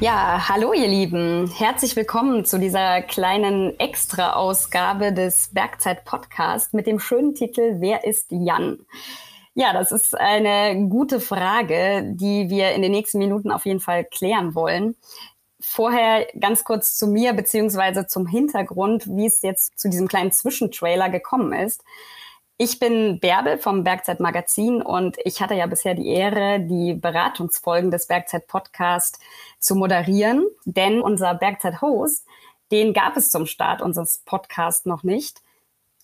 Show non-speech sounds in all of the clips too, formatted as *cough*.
Ja, hallo ihr Lieben. Herzlich willkommen zu dieser kleinen Extra-Ausgabe des Bergzeit-Podcast mit dem schönen Titel Wer ist Jan? Ja, das ist eine gute Frage, die wir in den nächsten Minuten auf jeden Fall klären wollen. Vorher ganz kurz zu mir beziehungsweise zum Hintergrund, wie es jetzt zu diesem kleinen Zwischentrailer gekommen ist. Ich bin Bärbel vom Bergzeit Magazin und ich hatte ja bisher die Ehre, die Beratungsfolgen des Bergzeit Podcast zu moderieren, denn unser Bergzeit Host, den gab es zum Start unseres Podcasts noch nicht.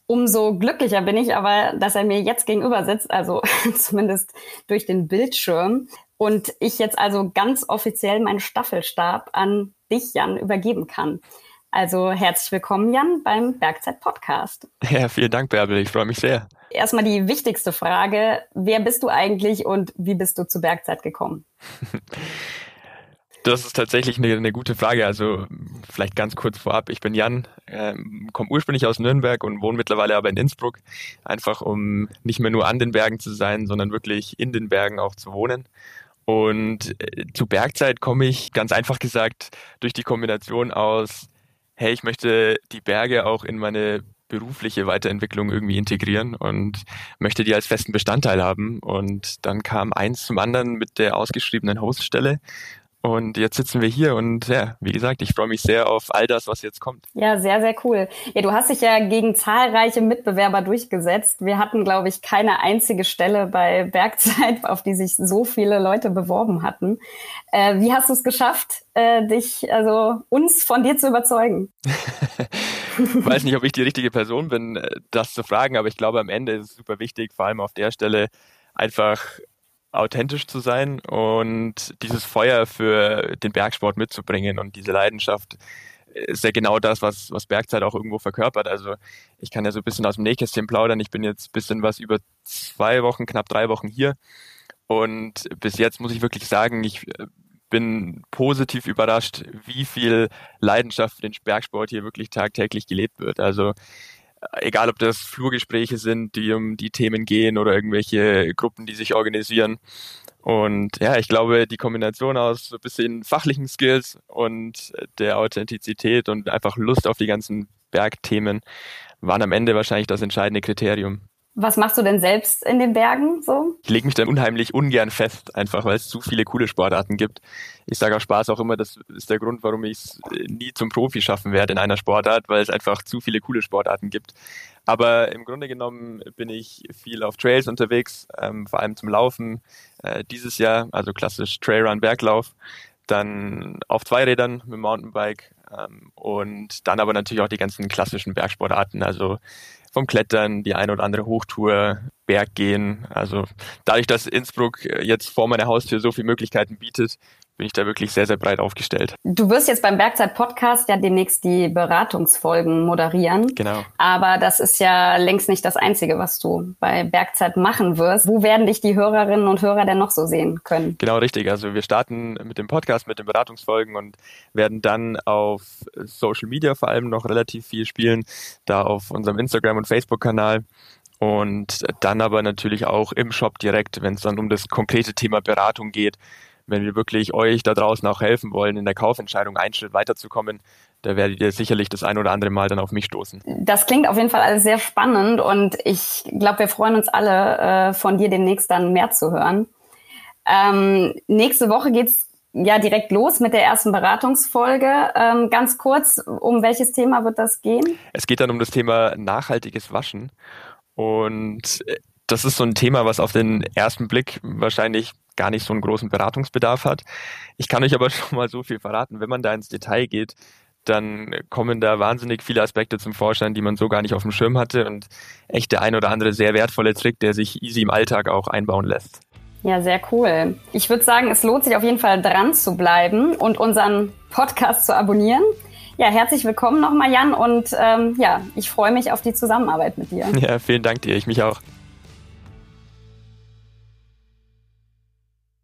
Umso glücklicher bin ich aber, dass er mir jetzt gegenüber sitzt, also *laughs* zumindest durch den Bildschirm. Und ich jetzt also ganz offiziell meinen Staffelstab an dich, Jan, übergeben kann. Also herzlich willkommen, Jan, beim Bergzeit Podcast. Ja, vielen Dank, Bärbel. Ich freue mich sehr. Erstmal die wichtigste Frage. Wer bist du eigentlich und wie bist du zu Bergzeit gekommen? *laughs* Das ist tatsächlich eine, eine, gute Frage. Also vielleicht ganz kurz vorab. Ich bin Jan, äh, komme ursprünglich aus Nürnberg und wohne mittlerweile aber in Innsbruck. Einfach um nicht mehr nur an den Bergen zu sein, sondern wirklich in den Bergen auch zu wohnen. Und äh, zu Bergzeit komme ich ganz einfach gesagt durch die Kombination aus hey, ich möchte die Berge auch in meine berufliche Weiterentwicklung irgendwie integrieren und möchte die als festen Bestandteil haben. Und dann kam eins zum anderen mit der ausgeschriebenen Hoststelle. Und jetzt sitzen wir hier und ja, wie gesagt, ich freue mich sehr auf all das, was jetzt kommt. Ja, sehr, sehr cool. Ja, du hast dich ja gegen zahlreiche Mitbewerber durchgesetzt. Wir hatten, glaube ich, keine einzige Stelle bei Bergzeit, auf die sich so viele Leute beworben hatten. Äh, wie hast du es geschafft, äh, dich, also uns von dir zu überzeugen? *laughs* weiß nicht, ob ich die richtige Person bin, äh, das zu fragen, aber ich glaube, am Ende ist es super wichtig, vor allem auf der Stelle einfach authentisch zu sein und dieses Feuer für den Bergsport mitzubringen und diese Leidenschaft ist ja genau das, was, was Bergzeit auch irgendwo verkörpert. Also ich kann ja so ein bisschen aus dem Nähkästchen plaudern. Ich bin jetzt ein bisschen was über zwei Wochen, knapp drei Wochen hier. Und bis jetzt muss ich wirklich sagen, ich äh, bin positiv überrascht, wie viel Leidenschaft für den Bergsport hier wirklich tagtäglich gelebt wird. Also egal ob das Flurgespräche sind, die um die Themen gehen oder irgendwelche Gruppen, die sich organisieren. Und ja, ich glaube, die Kombination aus so ein bisschen fachlichen Skills und der Authentizität und einfach Lust auf die ganzen Bergthemen waren am Ende wahrscheinlich das entscheidende Kriterium. Was machst du denn selbst in den Bergen so? Ich lege mich dann unheimlich ungern fest, einfach weil es zu viele coole Sportarten gibt. Ich sage auch Spaß auch immer, das ist der Grund, warum ich es nie zum Profi schaffen werde in einer Sportart, weil es einfach zu viele coole Sportarten gibt. Aber im Grunde genommen bin ich viel auf Trails unterwegs, ähm, vor allem zum Laufen. Äh, dieses Jahr, also klassisch Trailrun, Berglauf. Dann auf Zweirädern mit Mountainbike und dann aber natürlich auch die ganzen klassischen Bergsportarten, also vom Klettern, die eine oder andere Hochtour, Berggehen. Also dadurch, dass Innsbruck jetzt vor meiner Haustür so viele Möglichkeiten bietet, bin ich da wirklich sehr, sehr breit aufgestellt. Du wirst jetzt beim Bergzeit Podcast ja demnächst die Beratungsfolgen moderieren. Genau. Aber das ist ja längst nicht das Einzige, was du bei Bergzeit machen wirst. Wo werden dich die Hörerinnen und Hörer denn noch so sehen können? Genau, richtig. Also wir starten mit dem Podcast, mit den Beratungsfolgen und werden dann auf Social Media vor allem noch relativ viel spielen, da auf unserem Instagram- und Facebook-Kanal. Und dann aber natürlich auch im Shop direkt, wenn es dann um das konkrete Thema Beratung geht, wenn wir wirklich euch da draußen auch helfen wollen, in der Kaufentscheidung einen Schritt weiterzukommen, da werdet ihr sicherlich das ein oder andere Mal dann auf mich stoßen. Das klingt auf jeden Fall alles sehr spannend und ich glaube, wir freuen uns alle, äh, von dir demnächst dann mehr zu hören. Ähm, nächste Woche geht's ja direkt los mit der ersten Beratungsfolge. Ähm, ganz kurz, um welches Thema wird das gehen? Es geht dann um das Thema nachhaltiges Waschen. Und das ist so ein Thema, was auf den ersten Blick wahrscheinlich gar nicht so einen großen Beratungsbedarf hat. Ich kann euch aber *laughs* schon mal so viel verraten, wenn man da ins Detail geht, dann kommen da wahnsinnig viele Aspekte zum Vorschein, die man so gar nicht auf dem Schirm hatte und echt der ein oder andere sehr wertvolle Trick, der sich easy im Alltag auch einbauen lässt. Ja, sehr cool. Ich würde sagen, es lohnt sich auf jeden Fall dran zu bleiben und unseren Podcast zu abonnieren. Ja, herzlich willkommen nochmal, Jan, und ähm, ja, ich freue mich auf die Zusammenarbeit mit dir. Ja, vielen Dank dir, ich mich auch.